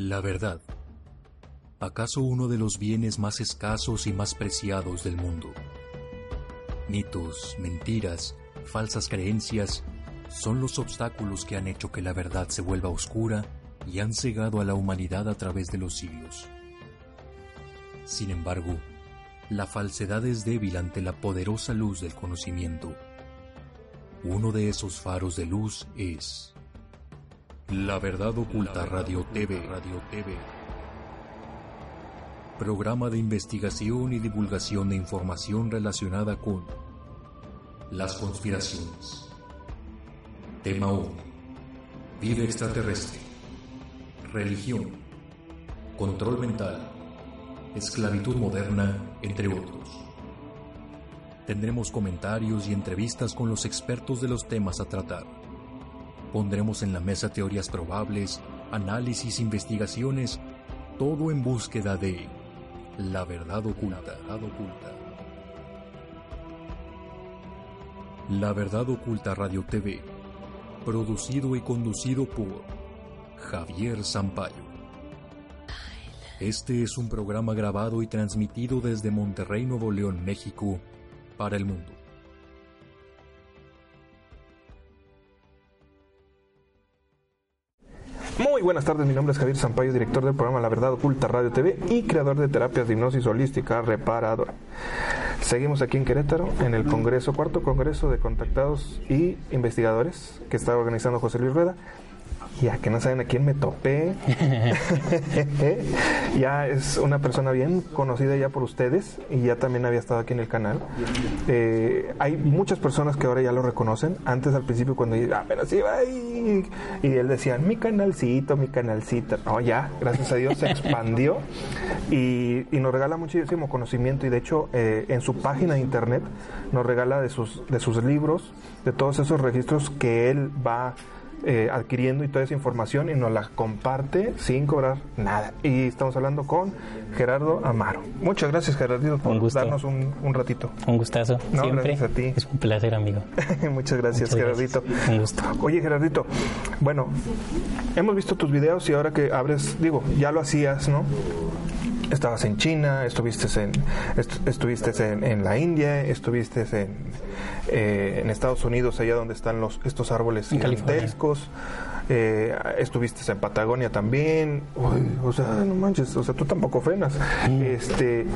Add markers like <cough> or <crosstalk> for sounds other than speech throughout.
La verdad. ¿Acaso uno de los bienes más escasos y más preciados del mundo? Mitos, mentiras, falsas creencias son los obstáculos que han hecho que la verdad se vuelva oscura y han cegado a la humanidad a través de los siglos. Sin embargo, la falsedad es débil ante la poderosa luz del conocimiento. Uno de esos faros de luz es La Verdad Oculta Radio TV. TV. Programa de investigación y divulgación de información relacionada con las conspiraciones. Tema 1. Vida extraterrestre. Religión. Control mental. Esclavitud moderna, entre otros. Tendremos comentarios y entrevistas con los expertos de los temas a tratar. Pondremos en la mesa teorías probables, análisis, investigaciones, todo en búsqueda de la verdad oculta. La verdad oculta Radio TV, producido y conducido por Javier Sampaio. Este es un programa grabado y transmitido desde Monterrey, Nuevo León, México, para el mundo. Muy buenas tardes, mi nombre es Javier Sampaio, director del programa La Verdad Oculta Radio TV y creador de terapias de hipnosis holística reparadora. Seguimos aquí en Querétaro, en el Congreso, cuarto Congreso de Contactados y Investigadores que está organizando José Luis Rueda ya que no saben a quién me topé. <laughs> ya es una persona bien conocida ya por ustedes y ya también había estado aquí en el canal. Eh, hay muchas personas que ahora ya lo reconocen. Antes al principio cuando ah, pero sí va y, y él decía, mi canalcito, mi canalcito. No, ya, gracias a Dios se expandió <laughs> y, y, nos regala muchísimo conocimiento y de hecho eh, en su página de internet nos regala de sus, de sus libros, de todos esos registros que él va eh, adquiriendo y toda esa información y nos la comparte sin cobrar nada. Y estamos hablando con Gerardo Amaro. Muchas gracias, Gerardo, por darnos un, ratito. Un gustazo. Siempre. Gracias a ti. Es un placer, amigo. <laughs> Muchas gracias, Gerardito. Un gusto. Oye, Gerardito, bueno, hemos visto tus videos y ahora que abres, digo, ya lo hacías, ¿no? Estabas en China, estuviste en, estuviste en, la India, estuviste en, eh, en Estados Unidos, allá donde están los, estos árboles gigantescos. Eh, estuviste en Patagonia también, o sea, no manches, o sea, tú tampoco frenas. Este,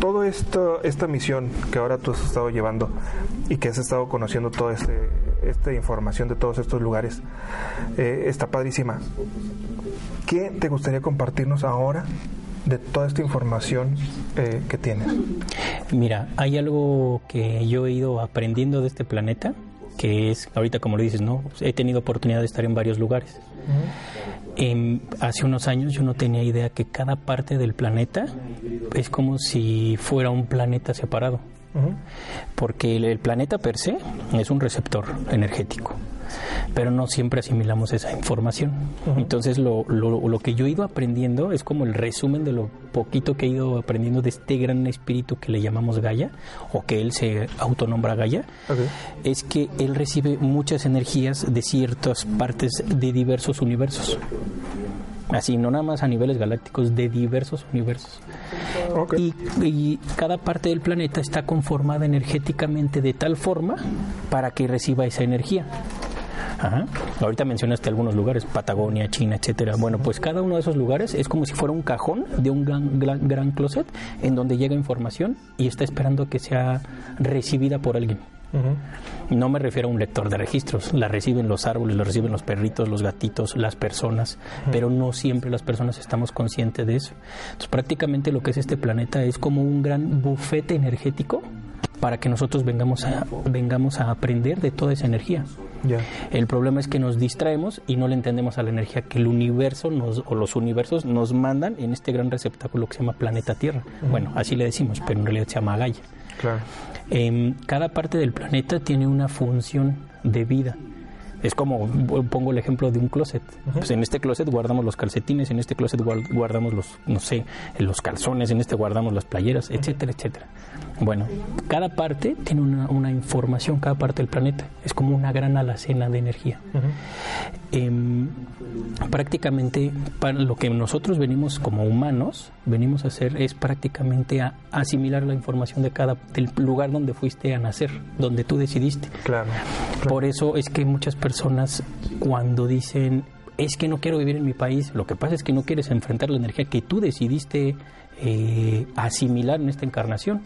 todo esto, esta misión que ahora tú has estado llevando y que has estado conociendo toda este, esta información de todos estos lugares, eh, está padrísima. ¿Qué te gustaría compartirnos ahora de toda esta información eh, que tienes? Mira, hay algo que yo he ido aprendiendo de este planeta, que es, ahorita como lo dices, ¿no? He tenido oportunidad de estar en varios lugares. hace unos años yo no tenía idea que cada parte del planeta es como si fuera un planeta separado. Porque el, planeta per se es un receptor energético pero no siempre asimilamos esa información. Entonces lo, lo, lo, que yo he ido aprendiendo es como el resumen de lo poquito que he ido aprendiendo de este gran espíritu que le llamamos Gaia, o que él se autonombra Gaia, es que él recibe muchas energías de ciertas partes de diversos universos. Así, no nada más a niveles galácticos, de diversos universos. Y, y, cada parte del planeta está conformada energéticamente de tal forma para que reciba esa energía. Ajá. Ahorita mencionaste algunos lugares, Patagonia, China, etcétera. Bueno, pues cada uno de esos lugares es como si fuera un cajón de un gran, gran, closet en donde llega información y está esperando que sea recibida por alguien. No me refiero a un lector de registros, la reciben los árboles, la reciben los perritos, los gatitos, las personas, pero no siempre las personas estamos conscientes de eso. Entonces prácticamente lo que es este planeta es como un gran bufete energético para que nosotros vengamos a, vengamos a aprender de toda esa energía. El problema es que nos distraemos y no le entendemos a la energía que el universo nos, o los universos nos mandan en este gran receptáculo que se llama planeta Tierra. Bueno, así le decimos, pero en realidad se llama Gaia. Claro. Em, cada parte del planeta tiene una función de vida. Es como, pongo el ejemplo de un closet. Pues en este closet guardamos los calcetines, en este closet guardamos los, no sé, los calzones, en este guardamos las playeras, etcétera, etcétera. Bueno, cada parte tiene una, una, información, cada parte del planeta. Es como una gran alacena de energía. Em, prácticamente para lo que nosotros venimos como humanos, venimos a hacer es prácticamente a asimilar la información de cada del lugar donde fuiste a nacer, donde tú decidiste. claro. Por eso es que muchas personas cuando dicen es que no quiero vivir en mi país, lo que pasa es que no quieres enfrentar la energía que tú decidiste eh, asimilar en esta encarnación.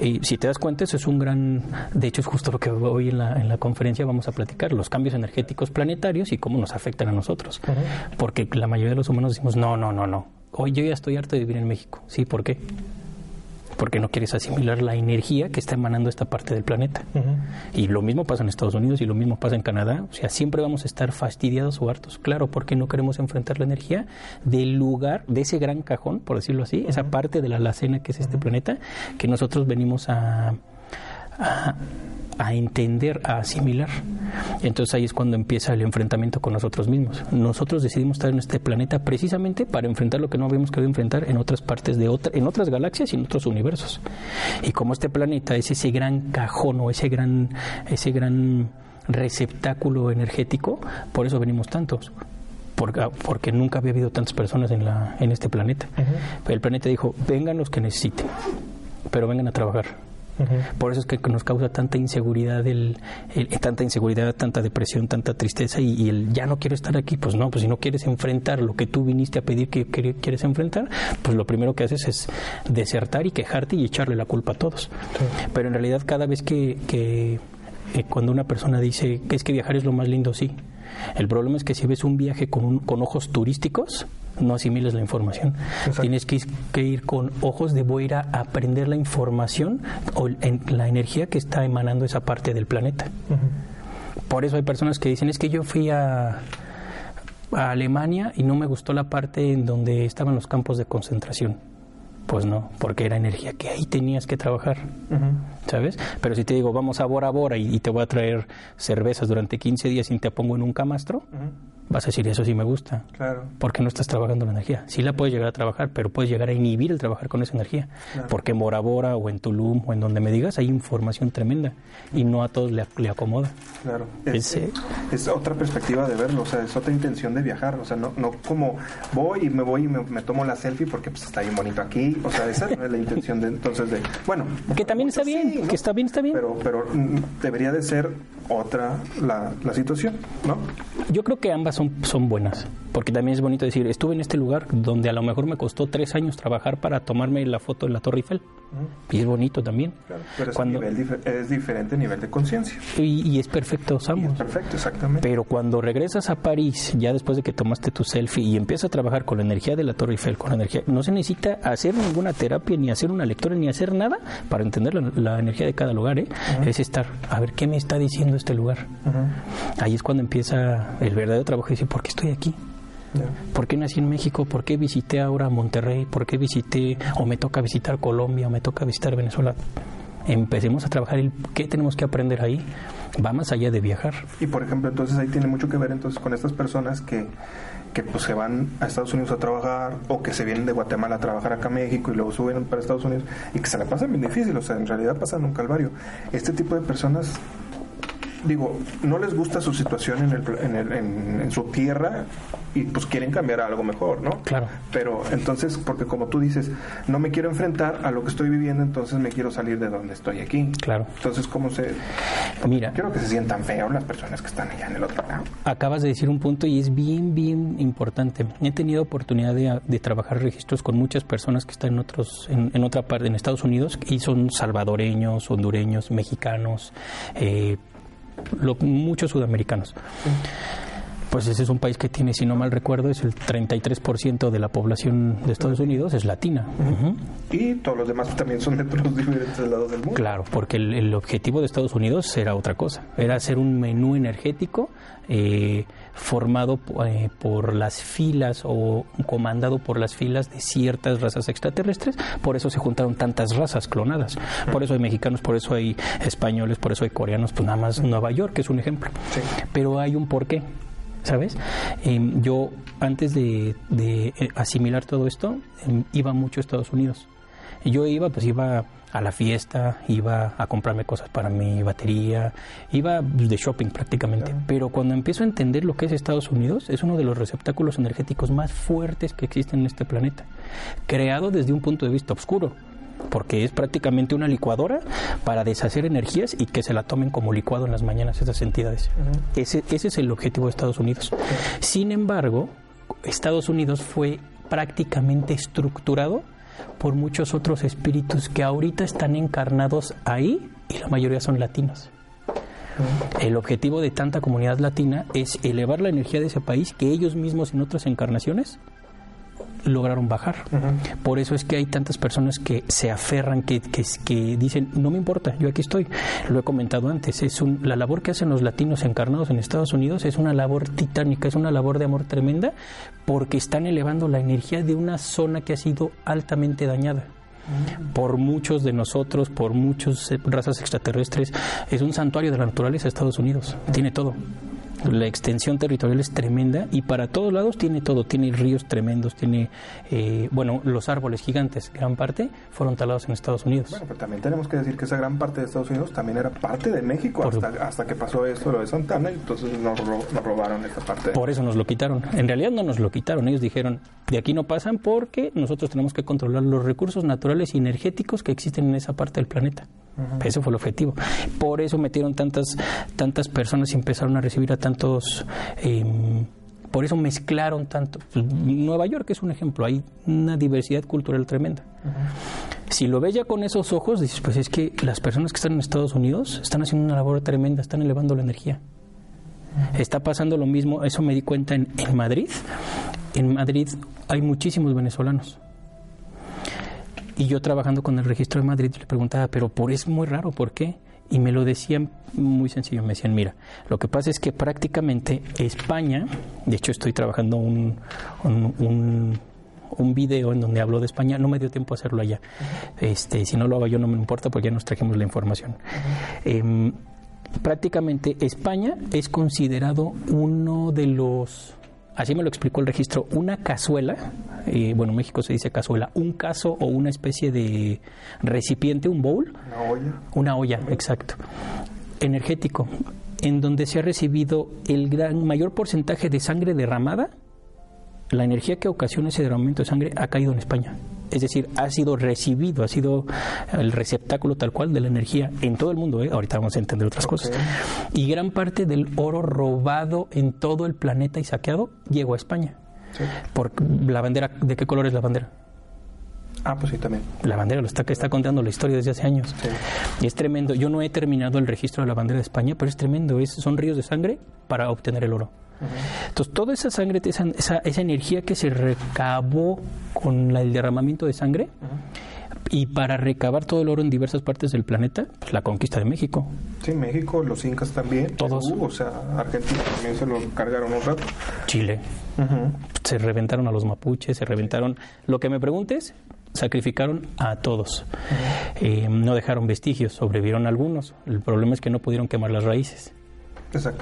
y si te das cuenta, eso es un gran, de hecho es justo lo que hoy en la, en la conferencia vamos a platicar, los cambios energéticos planetarios y cómo nos afectan a nosotros. Porque la mayoría de los humanos decimos, no, no, no, no, hoy yo ya estoy harto de vivir en México. ¿Sí? ¿Por qué? Porque no quieres asimilar la energía que está emanando esta parte del planeta. Y lo mismo pasa en Estados Unidos y lo mismo pasa en Canadá. O sea, siempre vamos a estar fastidiados o hartos. Claro, porque no queremos enfrentar la energía del lugar, de ese gran cajón, por decirlo así, esa parte de la alacena que es este planeta, que nosotros venimos a, a a entender, a asimilar. Entonces ahí es cuando empieza el enfrentamiento con nosotros mismos. Nosotros decidimos estar en este planeta precisamente para enfrentar lo que no habíamos querido enfrentar en otras partes de otra, en otras galaxias y en otros universos. Y como este planeta es ese gran cajón o ese gran, ese gran receptáculo energético, por eso venimos tantos porque, nunca había habido tantas personas en, la, en este planeta. El planeta dijo, vengan los que necesiten, pero vengan a trabajar por eso es que nos causa tanta inseguridad, el, tanta inseguridad, tanta depresión, tanta tristeza y, el ya no quiero estar aquí. Pues no, pues si no quieres enfrentar lo que tú viniste a pedir que, quieres enfrentar, pues lo primero que haces es desertar y quejarte y echarle la culpa a todos. Pero en realidad cada vez que, que eh, cuando una persona dice que es que viajar es lo más lindo, sí. El problema es que si ves un viaje con, con ojos turísticos, no asimiles la información. Tienes que, ir con ojos de voy a ir a aprender la información o en, la energía que está emanando esa parte del planeta. Por eso hay personas que dicen, es que yo fui a, a Alemania y no me gustó la parte en donde estaban los campos de concentración. Pues no, porque era energía que ahí tenías que trabajar, ¿sabes? Pero si te digo, vamos a Bora Bora y, te voy a traer cervezas durante 15 días y te pongo en un camastro, vas a decir, eso sí me gusta. Claro. Porque no estás trabajando la energía. Sí la puedes llegar a trabajar, pero puedes llegar a inhibir el trabajar con esa energía. Porque en Bora Bora o en Tulum o en donde me digas hay información tremenda y no a todos le, acomoda. Claro. Es, es, otra perspectiva de verlo, o sea, es otra intención de viajar. O sea, no, no como voy y me voy y me, tomo la selfie porque pues está bien bonito aquí. O sea, esa no es la intención de entonces de, bueno. Que también está bien, que está bien, está bien. Pero, pero mm, debería de ser otra la, la situación, ¿no? Yo creo que ambas son, buenas, porque también es bonito decir, estuve en este lugar donde a lo mejor me costó tres años trabajar para tomarme la foto en la Torre Eiffel. Y es bonito también. pero es, Cuando, es diferente nivel de conciencia. Y, es perfecto, Samuel. perfecto, exactamente. Pero cuando regresas a París, ya después de que tomaste tu selfie y empiezas a trabajar con la energía de la Torre Eiffel, con la energía, no se necesita hacer ninguna terapia, ni hacer una lectura, ni hacer nada para entender la, energía de cada lugar. ¿eh? Es estar, a ver, ¿qué me está diciendo este lugar? Ahí es cuando empieza el verdadero trabajo y decir, ¿por qué estoy aquí? ¿Por qué nací en México? ¿Por qué visité ahora Monterrey? ¿Por qué visité o me toca visitar Colombia o me toca visitar Venezuela? Empecemos a trabajar el qué tenemos que aprender ahí. Va más allá de viajar. Y por ejemplo, entonces ahí tiene mucho que ver entonces con estas personas que, que pues se van a Estados Unidos a trabajar o que se vienen de Guatemala a trabajar acá a México y luego suben para Estados Unidos y que se la pasan bien difícil, o sea, en realidad pasan un calvario. Este tipo de personas digo, no les gusta su situación en, el, en, el, en, su tierra y pues quieren cambiar a algo mejor, ¿no? Claro. Pero entonces, porque como tú dices, no me quiero enfrentar a lo que estoy viviendo, entonces me quiero salir de donde estoy aquí. Claro. Entonces, ¿cómo se...? Mira. Quiero que se sientan feos las personas que están allá en el otro lado. Acabas de decir un punto y es bien, bien importante. He tenido oportunidad de, de trabajar registros con muchas personas que están en otros, en, en otra parte, en Estados Unidos, y son salvadoreños, hondureños, mexicanos, eh, muchos sudamericanos. Pues ese es un país que tiene, si no mal recuerdo, es el 33% de la población de Estados Unidos es latina. Y todos los demás también son de otros <laughs> diferentes lados del mundo. Claro, porque el, objetivo de Estados Unidos era otra cosa, era hacer un menú energético eh, formado eh, por las filas o comandado por las filas de ciertas razas extraterrestres. Por eso se juntaron tantas razas clonadas. Por eso hay mexicanos, por eso hay españoles, por eso hay coreanos, pues nada más Nueva York es un ejemplo. Pero hay un porqué. ¿Sabes? Em, yo antes de, eh, asimilar todo esto, em, iba mucho a Estados Unidos. Yo iba, pues iba a la fiesta, iba a comprarme cosas para mi batería, iba de shopping prácticamente. Pero cuando empiezo a entender lo que es Estados Unidos, es uno de los receptáculos energéticos más fuertes que existen en este planeta, creado desde un punto de vista oscuro porque es prácticamente una licuadora para deshacer energías y que se la tomen como licuado en las mañanas esas entidades. ese, ese es el objetivo de Estados Unidos. Sin embargo, Estados Unidos fue prácticamente estructurado por muchos otros espíritus que ahorita están encarnados ahí y la mayoría son latinos. El objetivo de tanta comunidad latina es elevar la energía de ese país que ellos mismos en otras encarnaciones lograron bajar. Por eso es que hay tantas personas que se aferran, que, que, dicen, no me importa, yo aquí estoy. Lo he comentado antes, es un, la labor que hacen los latinos encarnados en Estados Unidos es una labor titánica, es una labor de amor tremenda, porque están elevando la energía de una zona que ha sido altamente dañada por muchos de nosotros, por muchas razas extraterrestres. Es un santuario de la naturaleza Estados Unidos. Tiene todo. La extensión territorial es tremenda y para todos lados tiene todo. Tiene ríos tremendos, tiene, eh, bueno, los árboles gigantes, gran parte fueron talados en Estados Unidos. Bueno, pero también tenemos que decir que esa gran parte de Estados Unidos también era parte de México hasta, hasta, que pasó esto, lo de Santana, y entonces nos, robaron esta parte. Por eso nos lo quitaron. En realidad no nos lo quitaron. Ellos dijeron, de aquí no pasan porque nosotros tenemos que controlar los recursos naturales y energéticos que existen en esa parte del planeta. Ese fue el objetivo. Por eso metieron tantas, tantas personas y empezaron a recibir a tantos... Em, por eso mezclaron tanto. Pues, Nueva York es un ejemplo, hay una diversidad cultural tremenda. Si lo ves ya con esos ojos, dices, pues es que las personas que están en Estados Unidos están haciendo una labor tremenda, están elevando la energía. Está pasando lo mismo, eso me di cuenta en, en Madrid. En Madrid hay muchísimos venezolanos y yo trabajando con el registro de Madrid le preguntaba, pero por es muy raro, ¿por qué? Y me lo decían muy sencillo, me decían, mira, lo que pasa es que prácticamente España, de hecho estoy trabajando un, un, un video en donde hablo de España, no me dio tiempo a hacerlo allá. este, si no lo hago yo no me importa porque ya nos trajimos la información. Em, prácticamente España es considerado uno de los así me lo explicó el registro, una cazuela, eh, bueno, en México se dice cazuela, un caso o una especie de recipiente, un bowl. Una olla. Una olla, exacto. Energético, en donde se ha recibido el gran mayor porcentaje de sangre derramada, la energía que ocasiona ese derramamiento de sangre ha caído en España es decir, ha sido recibido, ha sido el receptáculo tal cual de la energía en todo el mundo. ¿eh? Ahorita vamos a entender otras cosas. Y gran parte del oro robado en todo el planeta y saqueado llegó a España. Por la bandera, ¿de qué color es la bandera? Ah, pues sí, también. La bandera lo está, está contando la historia desde hace años. Y es tremendo. Yo no he terminado el registro de la bandera de España, pero es tremendo. Es, son ríos de sangre para obtener el oro. Entonces, toda esa sangre, esa, esa, energía que se recabó con el derramamiento de sangre, y para recabar todo el oro en diversas partes del planeta, pues la conquista de México. Sí, México, los incas también. Todos. o sea, Argentina también se lo cargaron un rato. Chile. Se reventaron a los mapuches, se reventaron. Lo que me preguntes, sacrificaron a todos. Eh, no dejaron vestigios, sobrevivieron algunos. El problema es que no pudieron quemar las raíces.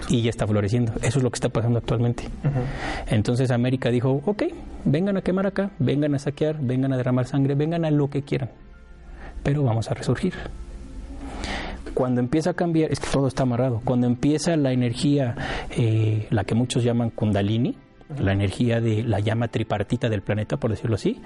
Y ya está floreciendo. Eso es lo que está pasando actualmente. Entonces América dijo, ok, vengan a quemar acá, vengan a saquear, vengan a derramar sangre, vengan a lo que quieran. Pero vamos a resurgir. Cuando empieza a cambiar, es que todo está amarrado, cuando empieza la energía, eh, la que muchos llaman kundalini, la energía de la llama tripartita del planeta, por decirlo así,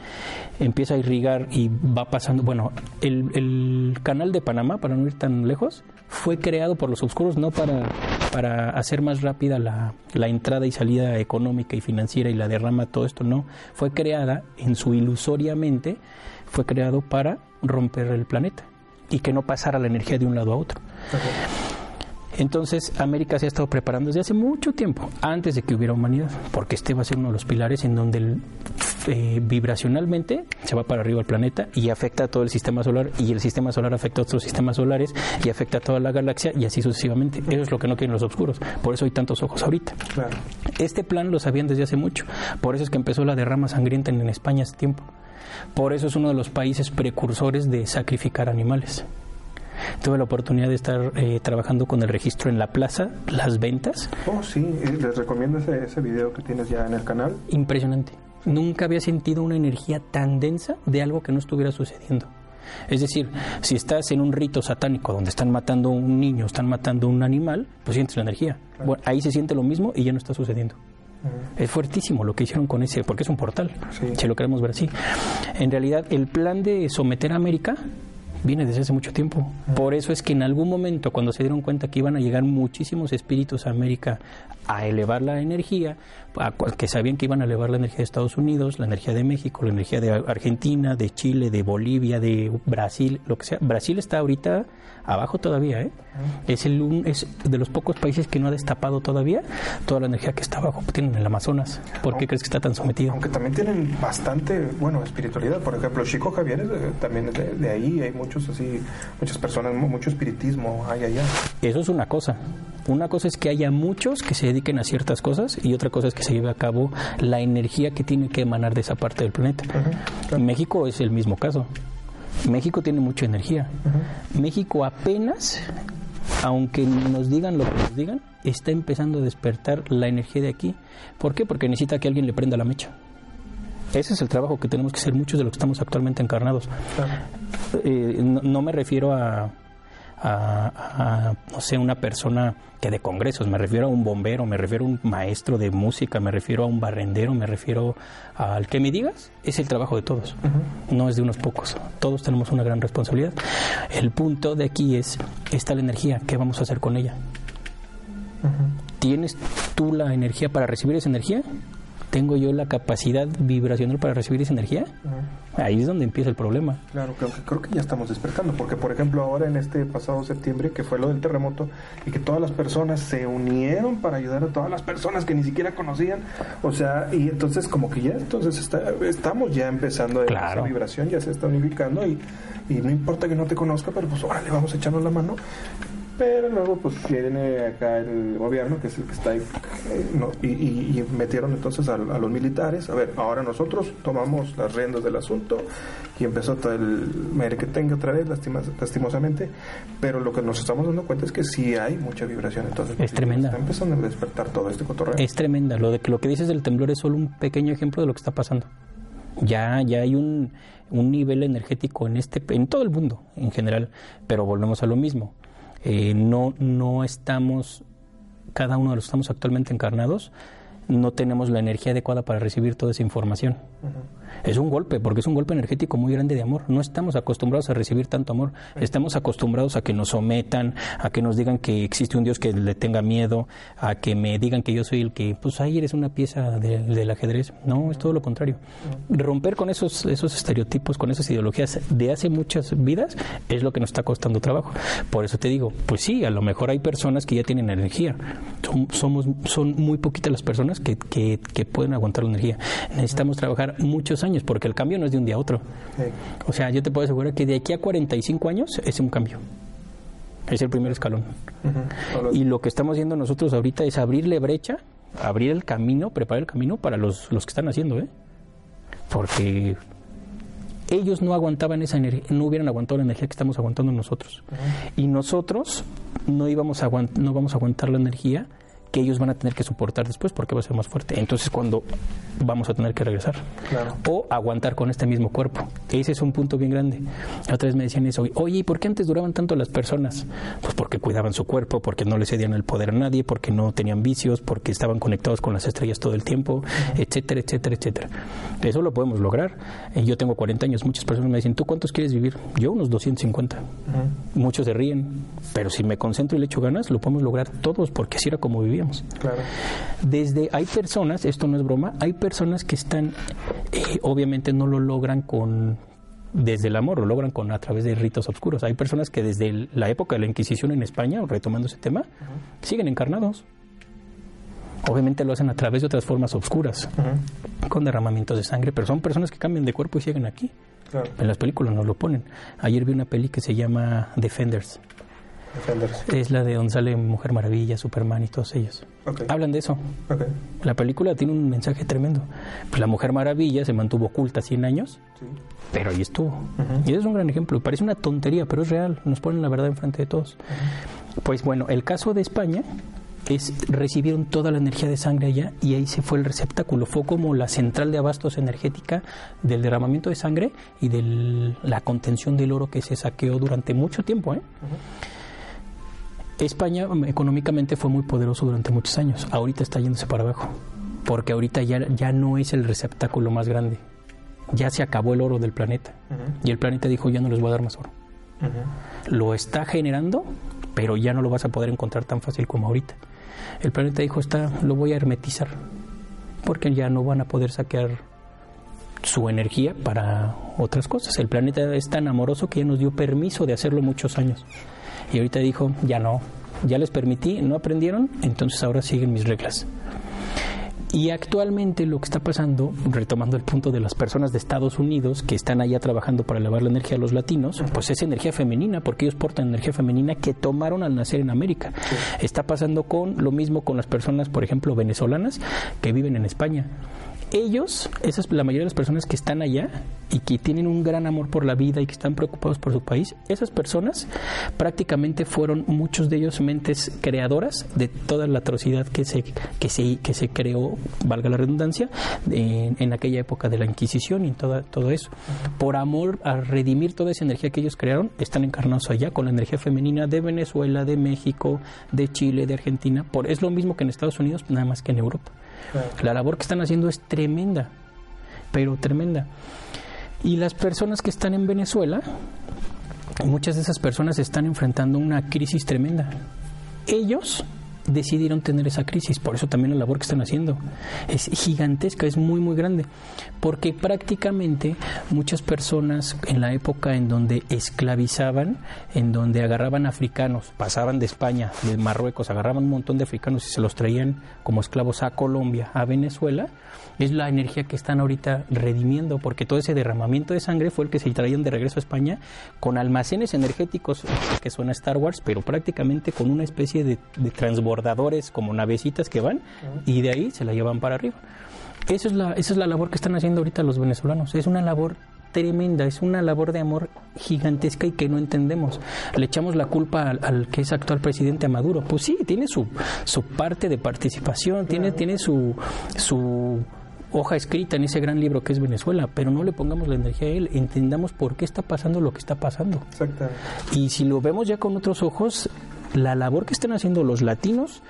empieza a irrigar y va pasando. Bueno, el, canal de Panamá, para no ir tan lejos, fue creado por los oscuros no para, para hacer más rápida la, la entrada y salida económica y financiera y la derrama, todo esto, no. Fue creada en su ilusoriamente, fue creado para romper el planeta y que no pasara la energía de un lado a otro. Entonces, América se ha estado preparando desde hace mucho tiempo, antes de que hubiera humanidad, porque este va a ser uno de los pilares en donde eh, vibracionalmente se va para arriba el planeta y afecta a todo el sistema solar, y el sistema solar afecta a otros sistemas solares y afecta a toda la galaxia, y así sucesivamente. Eso es lo que no quieren los oscuros. Por eso hay tantos ojos ahorita. Este plan lo sabían desde hace mucho. Por eso es que empezó la derrama sangrienta en España hace tiempo. Por eso es uno de los países precursores de sacrificar animales. Tuve la oportunidad de estar eh, trabajando con el registro en la plaza, las ventas. Oh, sí, les recomiendo ese, ese video que tienes ya en el canal. Impresionante. Nunca había sentido una energía tan densa de algo que no estuviera sucediendo. Es decir, si estás en un rito satánico donde están matando a un niño, están matando a un animal, pues sientes la energía. Bueno, ahí se siente lo mismo y ya no está sucediendo. Es fuertísimo lo que hicieron con ese, porque es un portal, si lo queremos ver así. En realidad, el plan de someter a América viene desde hace mucho tiempo. Por eso es que en algún momento, cuando se dieron cuenta que iban a llegar muchísimos espíritus a América a elevar la energía, que sabían que iban a elevar la energía de Estados Unidos, la energía de México, la energía de Argentina, de Chile, de Bolivia, de Brasil, lo que sea. Brasil está ahorita abajo todavía, ¿eh? Es, el, es de los pocos países que no ha destapado todavía toda la energía que está abajo. Tienen el Amazonas. ¿Por qué crees que está tan sometido? Aunque también tienen bastante, bueno, espiritualidad. Por ejemplo, Chico Javier también de, de, ahí. Hay muchos así, muchas personas, mucho espiritismo hay allá. Eso es una cosa. Una cosa es que haya muchos que se dediquen a ciertas cosas y otra cosa es que se lleve a cabo la energía que tiene que emanar de esa parte del planeta. México es el mismo caso. México tiene mucha energía. México apenas, aunque nos digan lo que nos digan, está empezando a despertar la energía de aquí. ¿Por qué? Porque necesita que alguien le prenda la mecha. Ese es el trabajo que tenemos que hacer muchos de los que estamos actualmente encarnados. Eh, no, me refiero a, a, no sé, una persona que de congresos, me refiero a un bombero, me refiero a un maestro de música, me refiero a un barrendero, me refiero al que me digas, es el trabajo de todos, no es de unos pocos, todos tenemos una gran responsabilidad. El punto de aquí es, está la energía, ¿qué vamos a hacer con ella? ¿Tienes tú la energía para recibir esa energía? ¿Tengo yo la capacidad vibracional para recibir esa energía? Ahí es donde empieza el problema. Claro, creo que, creo que ya estamos despertando, porque por ejemplo ahora en este pasado septiembre, que fue lo del terremoto, y que todas las personas se unieron para ayudar a todas las personas que ni siquiera conocían, o sea, y entonces como que ya entonces está, estamos ya empezando claro. esa vibración, ya se está unificando y, y no importa que no te conozca, pero pues órale, vamos a echarnos la mano pero luego pues viene acá el gobierno que es el que está ahí eh, y, metieron entonces a, los militares a ver ahora nosotros tomamos las riendas del asunto y empezó todo el que tenga otra vez lastimosamente pero lo que nos estamos dando cuenta es que sí hay mucha vibración entonces es tremenda. está empezando a despertar todo este cotorreo. Es tremenda. Lo de que lo que dices del temblor es solo un pequeño ejemplo de lo que está pasando. Ya ya hay un, un nivel energético en este en todo el mundo en general pero volvemos a lo mismo eh, no, no estamos, cada uno de los que estamos actualmente encarnados, no tenemos la energía adecuada para recibir toda esa información es un golpe, porque es un golpe energético muy grande de amor. No estamos acostumbrados a recibir tanto amor. Estamos acostumbrados a que nos sometan, a que nos digan que existe un Dios que le tenga miedo, a que me digan que yo soy el que, pues ahí eres una pieza del ajedrez. No, es todo lo contrario. Romper con esos, esos estereotipos, con esas ideologías de hace muchas vidas, es lo que nos está costando trabajo. Por eso te digo, pues sí, a lo mejor hay personas que ya tienen energía. somos, son muy poquitas las personas que, que, que pueden aguantar la energía. Necesitamos trabajar muchos años, porque el cambio no es de un día a otro. O sea, yo te puedo asegurar que de aquí a 45 años es un cambio. Es el primer escalón. Y lo que estamos haciendo nosotros ahorita es abrirle brecha, abrir el camino, preparar el camino para los, los que están haciendo, ¿eh? Porque ellos no aguantaban esa energía, no hubieran aguantado la energía que estamos aguantando nosotros. Y nosotros no íbamos a no vamos a aguantar la energía que ellos van a tener que soportar después porque va a ser más fuerte. Entonces, cuando vamos a tener que regresar o aguantar con este mismo cuerpo. Ese es un punto bien grande. Otra vez me decían eso, oye, ¿y por qué antes duraban tanto las personas? Pues porque cuidaban su cuerpo, porque no le cedían el poder a nadie, porque no tenían vicios, porque estaban conectados con las estrellas todo el tiempo, etcétera, etcétera, etcétera. Eso lo podemos lograr. Eh, yo tengo 40 años, muchas personas me dicen, ¿tú cuántos quieres vivir? Yo unos 250. Muchos se ríen, pero si me concentro y le echo ganas, lo podemos lograr todos, porque así era como Claro. Desde, hay personas, esto no es broma, hay personas que están, eh, obviamente no lo logran con desde el amor, lo logran con a través de ritos oscuros. Hay personas que desde la época de la Inquisición en España, retomando ese tema, siguen encarnados. Obviamente lo hacen a través de otras formas oscuras, con derramamientos de sangre, pero son personas que cambian de cuerpo y siguen aquí. En las películas nos lo ponen. Ayer vi una peli que se llama Defenders. Es la de donde sale Mujer Maravilla, Superman y todos ellos. Hablan de eso. La película tiene un mensaje tremendo. Pues la Mujer Maravilla se mantuvo oculta 100 años, pero ahí estuvo. Y es un gran ejemplo. Parece una tontería, pero es real. Nos ponen la verdad enfrente de todos. Pues bueno, el caso de España es recibieron toda la energía de sangre allá y ahí se fue el receptáculo. Fue como la central de abastos energética del derramamiento de sangre y de la contención del oro que se saqueó durante mucho tiempo. ¿eh? España um, económicamente fue muy poderoso durante muchos años. Ahorita está yéndose para abajo. Porque ahorita ya, ya no es el receptáculo más grande. Ya se acabó el oro del planeta. Y el planeta dijo, ya no les voy a dar más oro. Lo está generando, pero ya no lo vas a poder encontrar tan fácil como ahorita. El planeta dijo, está, lo voy a hermetizar. Porque ya no van a poder saquear su energía para otras cosas. El planeta es tan amoroso que ya nos dio permiso de hacerlo muchos años. Y ahorita dijo, ya no, ya les permití, no aprendieron, entonces ahora siguen mis reglas. Y actualmente lo que está pasando, retomando el punto de las personas de Estados Unidos que están allá trabajando para elevar la energía a los latinos, pues es energía femenina, porque ellos portan energía femenina que tomaron al nacer en América. Está pasando con lo mismo con las personas, por ejemplo, venezolanas que viven en España ellos, esas, la mayoría de las personas que están allá y que tienen un gran amor por la vida y que están preocupados por su país, esas personas prácticamente fueron muchos de ellos mentes creadoras de toda la atrocidad que se, que se, que se creó, valga la redundancia, en, aquella época de la Inquisición y toda, todo eso. Por amor a redimir toda esa energía que ellos crearon, están encarnados allá con la energía femenina de Venezuela, de México, de Chile, de Argentina. Por, es lo mismo que en Estados Unidos, nada más que en Europa. La labor que están haciendo es tremenda, pero tremenda. Y las personas que están en Venezuela, muchas de esas personas están enfrentando una crisis tremenda. Ellos decidieron tener esa crisis. Por eso también la labor que están haciendo es gigantesca, es muy, muy grande. Porque prácticamente muchas personas en la época en donde esclavizaban, en donde agarraban africanos, pasaban de España, de Marruecos, agarraban un montón de africanos y se los traían como esclavos a Colombia, a Venezuela, es la energía que están ahorita redimiendo, porque todo ese derramamiento de sangre fue el que se traían de regreso a España con almacenes energéticos que suena Star Wars, pero prácticamente con una especie de, de transbordadores como navecitas que van y de ahí se la llevan para arriba. Eso es la, esa es la labor que están haciendo ahorita los venezolanos. Es una labor tremenda, es una labor de amor gigantesca y que no entendemos. Le echamos la culpa al, que es actual presidente Maduro. Pues sí, tiene su, su parte de participación, tiene, tiene su, su hoja escrita en ese gran libro que es Venezuela, pero no le pongamos la energía a él, entendamos por qué está pasando lo que está pasando. Y si lo vemos ya con otros ojos, la labor que están haciendo los latinos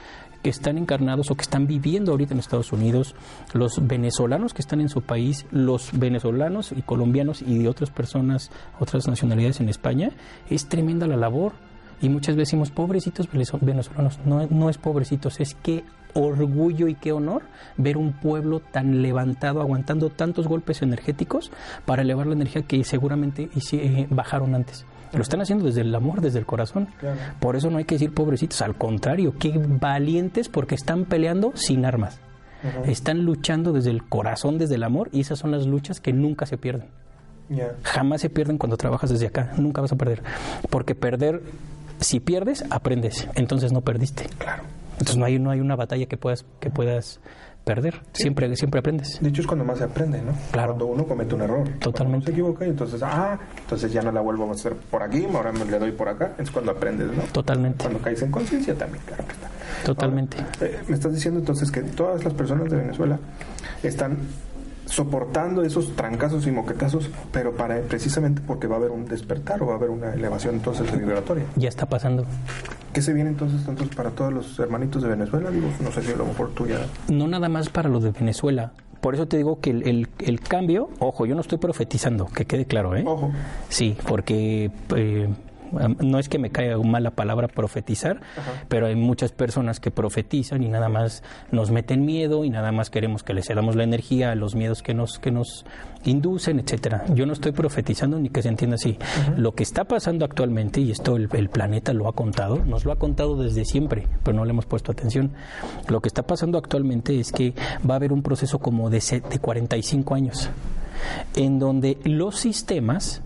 que están encarnados o que están viviendo ahorita en Estados Unidos, los venezolanos que están en su país, los venezolanos y colombianos y de otras personas, otras nacionalidades en España, es tremenda la labor. Y muchas veces decimos, pobrecitos venezolanos, no, no es pobrecitos, es que orgullo y qué honor ver un pueblo tan levantado, aguantando tantos golpes energéticos para elevar la energía que seguramente eh, bajaron antes. Lo están haciendo desde el amor, desde el corazón. Por eso no hay que decir pobrecitos, al contrario, qué valientes porque están peleando sin armas. Están luchando desde el corazón, desde el amor, y esas son las luchas que nunca se pierden. Jamás se pierden cuando trabajas desde acá, nunca vas a perder. Porque perder, si pierdes, aprendes, entonces no perdiste. Claro. Entonces no hay, no hay una batalla que puedas, que puedas perder. Siempre, siempre aprendes. De hecho es cuando más se aprende, ¿no? Claro. Cuando uno comete un error. Totalmente. se equivoca y entonces, ah, entonces ya no la vuelvo a hacer por aquí, ahora me le doy por acá. Es cuando aprendes, ¿no? Totalmente. Cuando caes en conciencia también, claro que está. Totalmente. Eh, me estás diciendo entonces que todas las personas de Venezuela están soportando esos trancazos y moquetazos, pero para precisamente porque va a haber un despertar o va a haber una elevación entonces vibratoria. Ya está pasando. ¿Qué se viene entonces, entonces para todos los hermanitos de Venezuela? Digo, no sé si a lo mejor tú ya... No nada más para los de Venezuela. Por eso te digo que el, el, cambio, ojo, yo no estoy profetizando, que quede claro, ¿eh? Ojo. Sí, porque... Eh, No es que me caiga mal la palabra profetizar, pero hay muchas personas que profetizan y nada más nos meten miedo y nada más queremos que les cedamos la energía a los miedos que nos, que nos inducen, etcétera. Yo no estoy profetizando ni que se entienda así. Lo que está pasando actualmente, y esto el, planeta lo ha contado, nos lo ha contado desde siempre, pero no le hemos puesto atención. Lo que está pasando actualmente es que va a haber un proceso como de, de 45 años, en donde los sistemas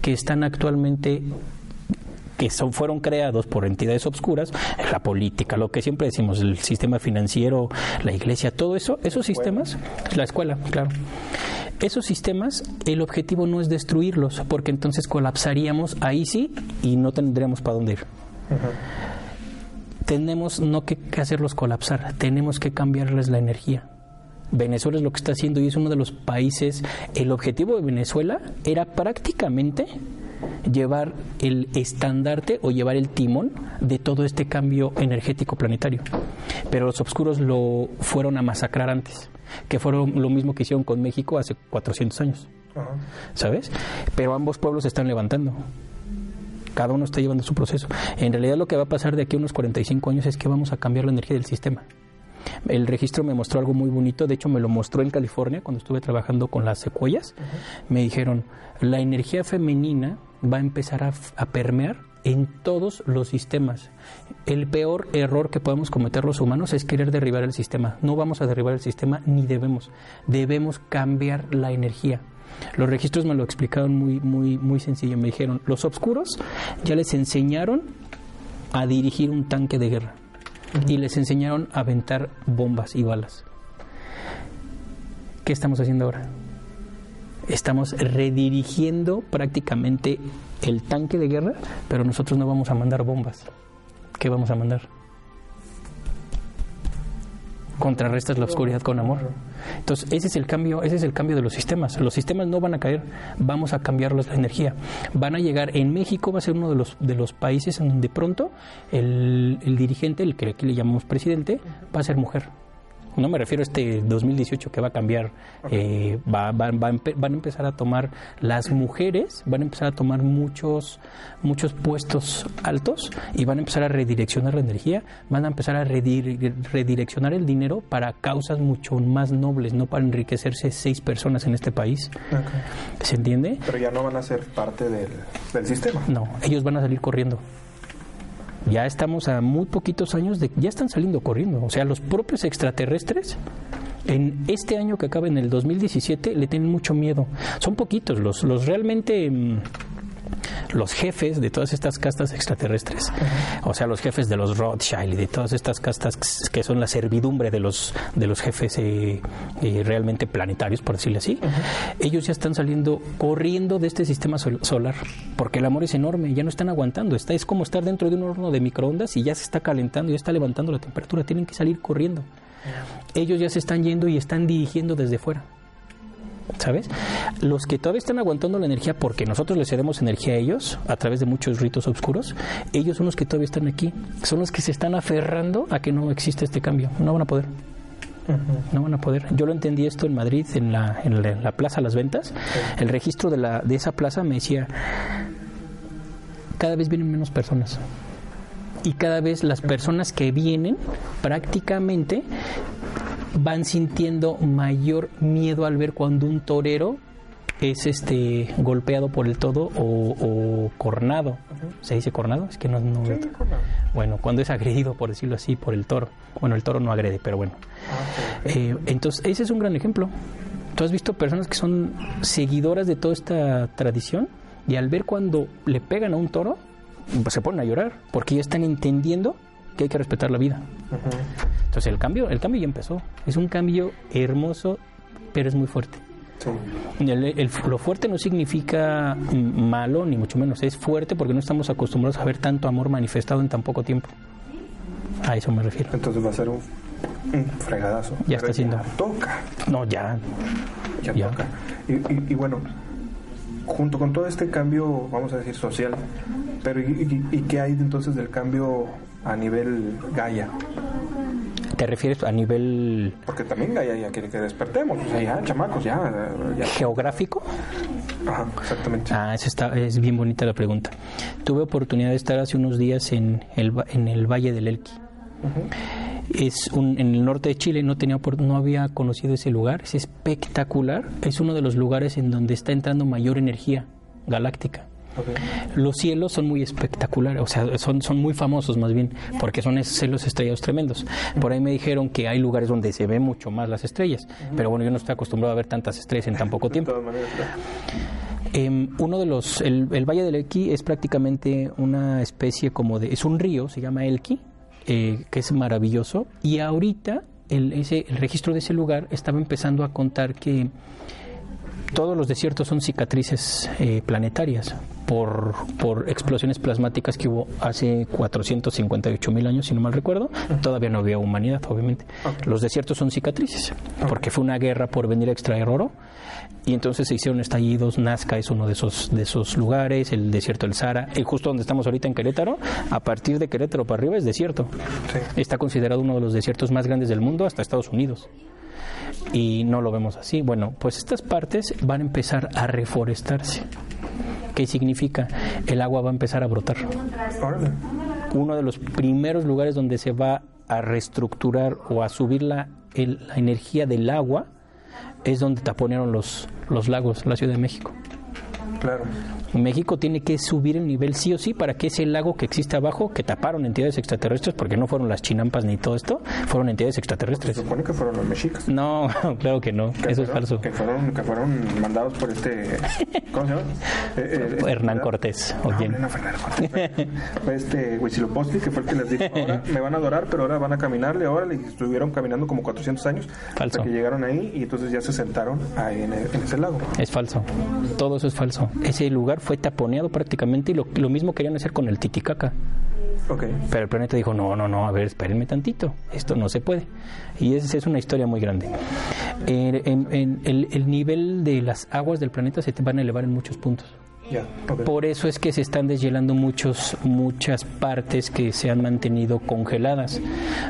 que están actualmente que son, fueron creados por entidades obscuras, la política, lo que siempre decimos, el sistema financiero, la iglesia, todo eso, esos sistemas, la escuela, claro. Esos sistemas, el objetivo no es destruirlos, porque entonces colapsaríamos ahí sí y no tendríamos para dónde ir. Tenemos no que hacerlos colapsar, tenemos que cambiarles la energía. Venezuela es lo que está haciendo y es uno de los países, el objetivo de Venezuela era prácticamente llevar el estandarte o llevar el timón de todo este cambio energético planetario. Pero los oscuros lo fueron a masacrar antes, que fueron lo mismo que hicieron con México hace 400 años. ¿Sabes? Pero ambos pueblos se están levantando. Cada uno está llevando su proceso. En realidad lo que va a pasar de aquí a unos 45 años es que vamos a cambiar la energía del sistema. El registro me mostró algo muy bonito, de hecho me lo mostró en California cuando estuve trabajando con las secuoyas. Me dijeron, la energía femenina va a empezar a, permear en todos los sistemas. El peor error que podemos cometer los humanos es querer derribar el sistema. No vamos a derribar el sistema ni debemos. Debemos cambiar la energía. Los registros me lo explicaron muy, muy, muy sencillo. Me dijeron, los oscuros ya les enseñaron a dirigir un tanque de guerra y les enseñaron a aventar bombas y balas. ¿Qué estamos haciendo ahora? Estamos redirigiendo prácticamente el tanque de guerra, pero nosotros no vamos a mandar bombas. ¿Qué vamos a mandar? Contrarrestas la oscuridad con amor. Entonces, ese es el cambio, ese es el cambio de los sistemas. Los sistemas no van a caer, vamos a cambiarlos la energía. Van a llegar en México va a ser uno de los de los países en donde pronto el, el dirigente, el que aquí le llamamos presidente, va a ser mujer no me refiero a este 2018 que va a cambiar, eh, va, van a empezar a tomar las mujeres, van a empezar a tomar muchos, muchos puestos altos y van a empezar a redireccionar la energía, van a empezar a redireccionar el dinero para causas mucho más nobles, no para enriquecerse seis personas en este país. ¿Se entiende? Pero ya no van a ser parte del, del sistema. No, ellos van a salir corriendo. Ya estamos a muy poquitos años de ya están saliendo corriendo. O sea, los propios extraterrestres en este año que acaba en el 2017 le tienen mucho miedo. Son poquitos los, los realmente mm, los jefes de todas estas castas extraterrestres, o sea, los jefes de los Rothschild y de todas estas castas que son la servidumbre de los de los jefes eh, eh, realmente planetarios, por decirlo así, ellos ya están saliendo corriendo de este sistema solar, porque el amor es enorme, ya no están aguantando, está es como estar dentro de un horno de microondas y ya se está calentando, ya está levantando la temperatura, tienen que salir corriendo. Ellos ya se están yendo y están dirigiendo desde fuera. ¿Sabes? Los que todavía están aguantando la energía porque nosotros les cedemos energía a ellos a través de muchos ritos oscuros, ellos son los que todavía están aquí, son los que se están aferrando a que no existe este cambio, no van a poder. No van a poder. Yo lo entendí esto en Madrid, en la, en la, Plaza Las Ventas. El registro de, la, de esa plaza me decía, cada vez vienen menos personas y cada vez las personas que vienen prácticamente van sintiendo mayor miedo al ver cuando un torero es este golpeado por el todo o, cornado. ¿Se dice cornado? Es que no, no Bueno, cuando es agredido, por decirlo así, por el toro. Bueno, el toro no agrede, pero bueno. Ah, eh, entonces, ese es un gran ejemplo. Tú has visto personas que son seguidoras de toda esta tradición y al ver cuando le pegan a un toro, pues se ponen a llorar porque ya están entendiendo que hay que respetar la vida. Entonces el cambio, el cambio ya empezó. Es un cambio hermoso, pero es muy fuerte. lo fuerte no significa malo, ni mucho menos. Es fuerte porque no estamos acostumbrados a ver tanto amor manifestado en tan poco tiempo. A eso me refiero. Entonces va a ser un, fregadazo. Ya está haciendo. toca. No, ya. Ya, toca. Y, bueno, junto con todo este cambio, vamos a decir, social, pero ¿y, y qué hay entonces del cambio a nivel Gaia? ¿Te refieres a nivel Porque también ya, ya quiere que despertemos, o sea, ya, chamacos, ya, ya. geográfico? Ajá, exactamente. Ah, esa está, es bien bonita la pregunta. Tuve oportunidad de estar hace unos días en el, en el Valle del Elqui. Es un, en el norte de Chile, no, tenía, no había conocido ese lugar, es espectacular. Es uno de los lugares en donde está entrando mayor energía galáctica. Los cielos son muy espectaculares, o sea, son, son muy famosos más bien, porque son esos cielos estrellados tremendos. Por ahí me dijeron que hay lugares donde se ve mucho más las estrellas, pero bueno, yo no estoy acostumbrado a ver tantas estrellas en tan poco <laughs> tiempo. Em, uno de los, el, el Valle del Elqui es prácticamente una especie como de, es un río, se llama Elqui, eh, que es maravilloso, y ahorita el, ese, el registro de ese lugar estaba empezando a contar que todos los desiertos son cicatrices eh, planetarias por, por explosiones plasmáticas que hubo hace 458 mil años, si no mal recuerdo. Todavía no había humanidad, obviamente. Los desiertos son cicatrices, porque fue una guerra por venir a extraer oro. Y entonces se hicieron estallidos. Nazca es uno de esos, de esos lugares, el desierto del Sahara, el justo donde estamos ahorita en Querétaro. A partir de Querétaro para arriba es desierto. Sí. Está considerado uno de los desiertos más grandes del mundo hasta Estados Unidos y no lo vemos así. Bueno, pues estas partes van a empezar a reforestarse. ¿Qué significa? El agua va a empezar a brotar. Uno de los primeros lugares donde se va a reestructurar o a subir la, el- la energía del agua es donde taponearon los, los lagos, la Ciudad de México. Claro. México tiene que subir el nivel sí o sí para que ese lago que existe abajo, que taparon entidades extraterrestres, porque no fueron las chinampas ni todo esto, fueron entidades Se extraterrestres. supone que fueron los mexicas. No, <laughs> claro que no, Que eso es falso. Que fueron, que fueron mandados por este. ¿Cómo se llama? <laughs> Eh, eh, Hernán ¿verdad? Cortés, No, ¿o quién? hombre, no, Fernando Cortés. Fue este Huitzilopochtli, que fue el que les dijo: Ahora me van a adorar, pero ahora van a caminarle. Ahora y estuvieron caminando como 400 años. Falso. Hasta que llegaron ahí y entonces ya se sentaron ahí en, el- en ese lago. Es falso. Todo eso es falso. Ese lugar fue taponeado prácticamente y lo, lo mismo querían hacer con el Titicaca. Ok. Pero el planeta dijo, no, no, no, a ver, espérenme tantito, esto no se puede. Y esa es una historia muy grande. Eh, en- en- el, el nivel de las aguas del planeta se te van a elevar en muchos puntos. Por eso es que se están deshielando muchos, muchas partes que se han mantenido congeladas.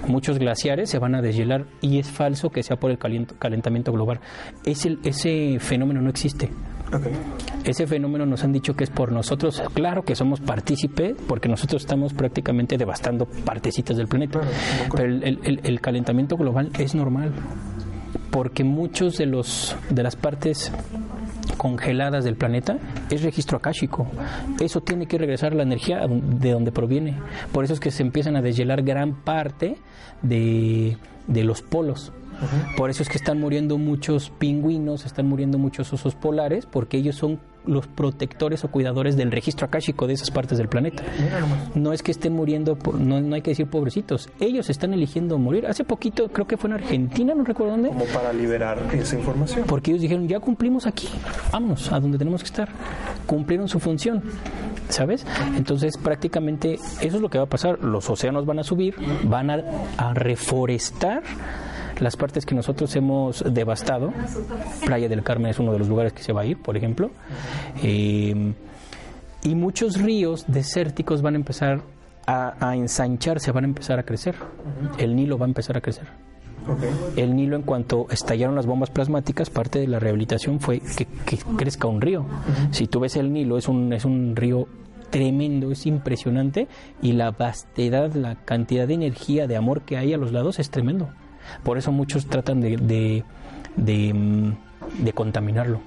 Muchos glaciares se van a deshielar y es falso que sea por el calentamiento global. Ese fenómeno no existe. Ese fenómeno nos han dicho que es por nosotros. Claro que somos partícipe porque nosotros estamos prácticamente devastando partecitas del planeta. Claro, Pero el, el- el calentamiento global es normal porque muchos de los de las partes congeladas del planeta es registro akáshico. Eso tiene que regresar la energía de donde proviene. Por eso es que se empiezan a deshielar gran parte de, de los polos. Por eso es que están muriendo muchos pingüinos, están muriendo muchos osos polares, porque ellos son los protectores o cuidadores del registro akáshico de esas partes del planeta. No es que estén muriendo, no, no hay que decir pobrecitos, ellos están eligiendo morir. Hace poquito, creo que fue en Argentina, no recuerdo dónde, Como para liberar esa información. porque ellos dijeron, ya cumplimos aquí, vámonos a donde tenemos que estar. Cumplieron su función, ¿sabes? Entonces prácticamente eso es lo que va a pasar. Los océanos van a subir, van a, a reforestar las partes que nosotros hemos devastado. Playa del Carmen es uno de los lugares que se va a ir, por ejemplo. Eh, y muchos ríos desérticos van a empezar a, a ensancharse, van a empezar a crecer. El Nilo va a empezar a crecer. El Nilo, en cuanto estallaron las bombas plasmáticas, parte de la rehabilitación fue que, que crezca un río. Si tú ves el Nilo, es un, es un río tremendo, es impresionante y la vastedad, la cantidad de energía, de amor que hay a los lados es tremendo. Por eso muchos tratan de, de, de, mm, de contaminarlo.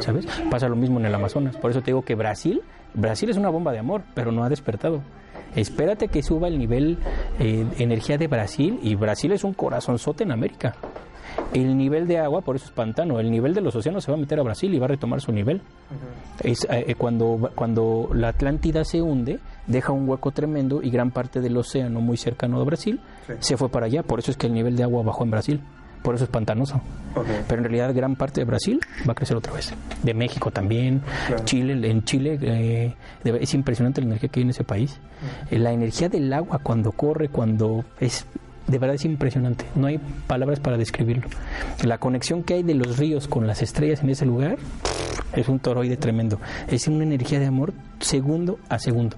¿Sabes? Pasa lo mismo en el Amazonas. Por eso te digo que Brasil, Brasil es una bomba de amor, pero no ha despertado. Espérate que suba el nivel eh, de energía de Brasil y Brasil es un corazonzote en América. El nivel de agua, por eso es pantano, el nivel de los océanos se va a meter a Brasil y va a retomar su nivel. Es eh, eh, cuando, cuando la Atlántida se hunde, deja un hueco tremendo y gran parte del océano muy cercano a Brasil Sí. se fue para allá. Por eso es que el nivel de agua bajó en Brasil. Por eso es pantanoso. Pero en realidad gran parte de Brasil va a crecer otra vez. De México también. Claro. Chile, en Chile eh, es impresionante la energía que hay en ese país. La energía del agua cuando corre, cuando es de verdad es impresionante. No hay palabras para describirlo. La conexión que hay de los ríos con las estrellas en ese lugar es un toroide tremendo. Es una energía de amor segundo a segundo.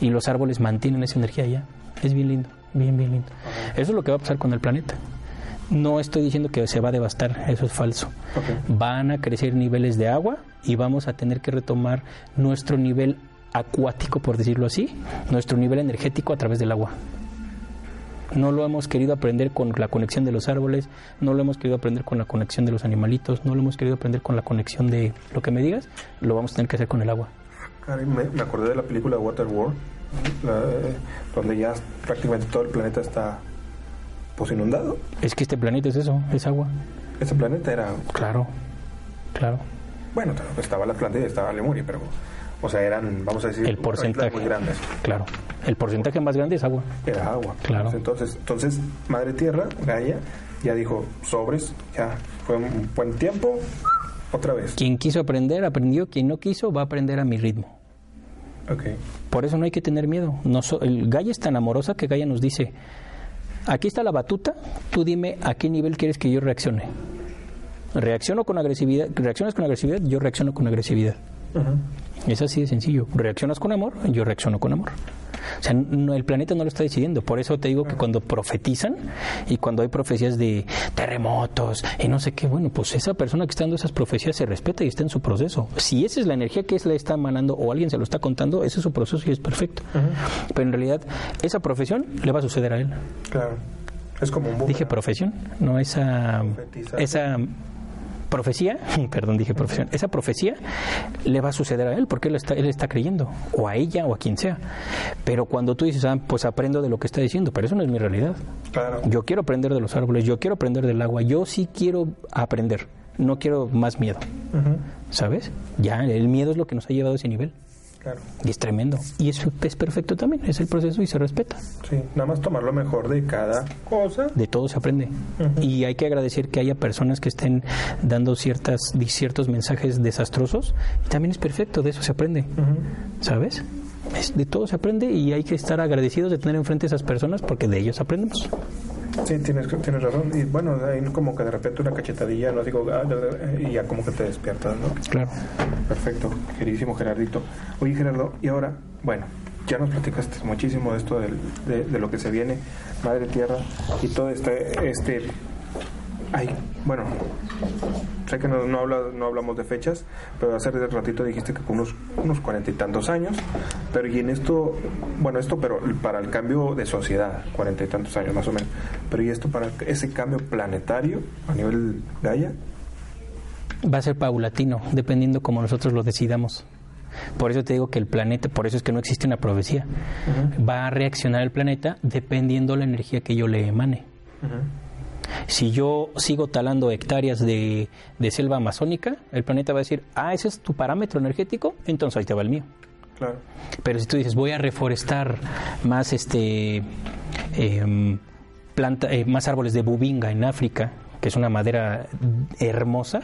Y los árboles mantienen esa energía allá. Es bien lindo, bien, bien lindo. Eso es lo que va a pasar con el planeta. No estoy diciendo que se va a devastar, eso es falso. Van a crecer niveles de agua y vamos a tener que retomar nuestro nivel acuático, por decirlo así, nuestro nivel energético a través del agua. No lo hemos querido aprender con la conexión de los árboles, no lo hemos querido aprender con la conexión de los animalitos, no lo hemos querido aprender con la conexión de lo que me digas, lo vamos a tener que hacer con el agua. me, me acordé de la película Waterworld, eh, donde ya prácticamente todo el planeta está pues inundado. Es que este planeta es eso, es agua. Ese planeta era... Claro, claro. Bueno, estaba la Atlántida y estaba Lemuria, pero o sea, eran, vamos a decir, el porcentaje muy grandes. Claro. El porcentaje más grande es agua. Era agua. Claro. Entonces, entonces Madre Tierra, Gaia, ya dijo, sobres, ya fue un buen tiempo, otra vez. Quien quiso aprender, aprendió. Quien no quiso, va a aprender a mi ritmo. Okay. Por eso no hay que tener miedo. No el Gaia es tan amorosa que Gaia nos dice, aquí está la batuta, tú dime a qué nivel quieres que yo reaccione. Reacciono con agresividad, reaccionas con agresividad, yo reacciono con agresividad. Es así de sencillo. Reaccionas con amor, yo reacciono con amor. O sea, el planeta no lo está decidiendo. Por eso te digo que cuando profetizan y cuando hay profecías de terremotos y no sé qué, bueno, pues esa persona que está dando esas profecías se respeta y está en su proceso. Si esa es la energía que le está emanando o alguien se lo está contando, ese es su proceso y es perfecto. Pero en realidad, esa profesión le va a suceder a él. Claro. Es como un Dije profesión, no esa, esa profecía, <laughs> perdón, dije profesión, esa profecía le va a suceder a él porque él está, él está creyendo, o a ella o a quien sea. Pero cuando tú dices, ah, pues aprendo de lo que está diciendo, pero eso no es mi realidad. Claro. Yo quiero aprender de los árboles, yo quiero aprender del agua, yo sí quiero aprender, no quiero más miedo. ¿Sabes? Ya, el miedo es lo que nos ha llevado a ese nivel. Y es tremendo. Y eso es perfecto también, es el proceso y se respeta. Sí, nada más tomar lo mejor de cada cosa. De todo se aprende. Y hay que agradecer que haya personas que estén dando ciertas, ciertos mensajes desastrosos. Y también es perfecto, de eso se aprende. ¿Sabes? de todo se aprende y hay que estar agradecidos de tener enfrente a esas personas porque de ellos aprendemos. Sí, tienes, tienes razón. Y bueno, hay como que de repente una cachetadilla, ¿no? Digo, ah, y ya como que te despiertas, ¿no? Claro. Perfecto, queridísimo Gerardito. Oye, Gerardo, y ahora, bueno, ya nos platicaste muchísimo de esto de, de, lo que se viene, Madre Tierra, y todo este, este Ay, bueno, sé que no, no, no hablamos de fechas, pero hace ratito dijiste que con unos, unos cuarenta y tantos años, pero y en esto, bueno, esto pero para el cambio de sociedad, cuarenta y tantos años más o menos, pero y esto para ese cambio planetario a nivel Gaia. Va a ser paulatino, dependiendo como nosotros lo decidamos. Por eso te digo que el planeta, por eso es que no existe una profecía. Va a reaccionar el planeta dependiendo la energía que yo le emane. Si yo sigo talando hectáreas de, selva amazónica, el planeta va a decir, ah, ese es tu parámetro energético, entonces ahí te va el mío. Claro. Pero si tú dices, voy a reforestar más este em, planta, eh, más árboles de bubinga en África, que es una madera hermosa,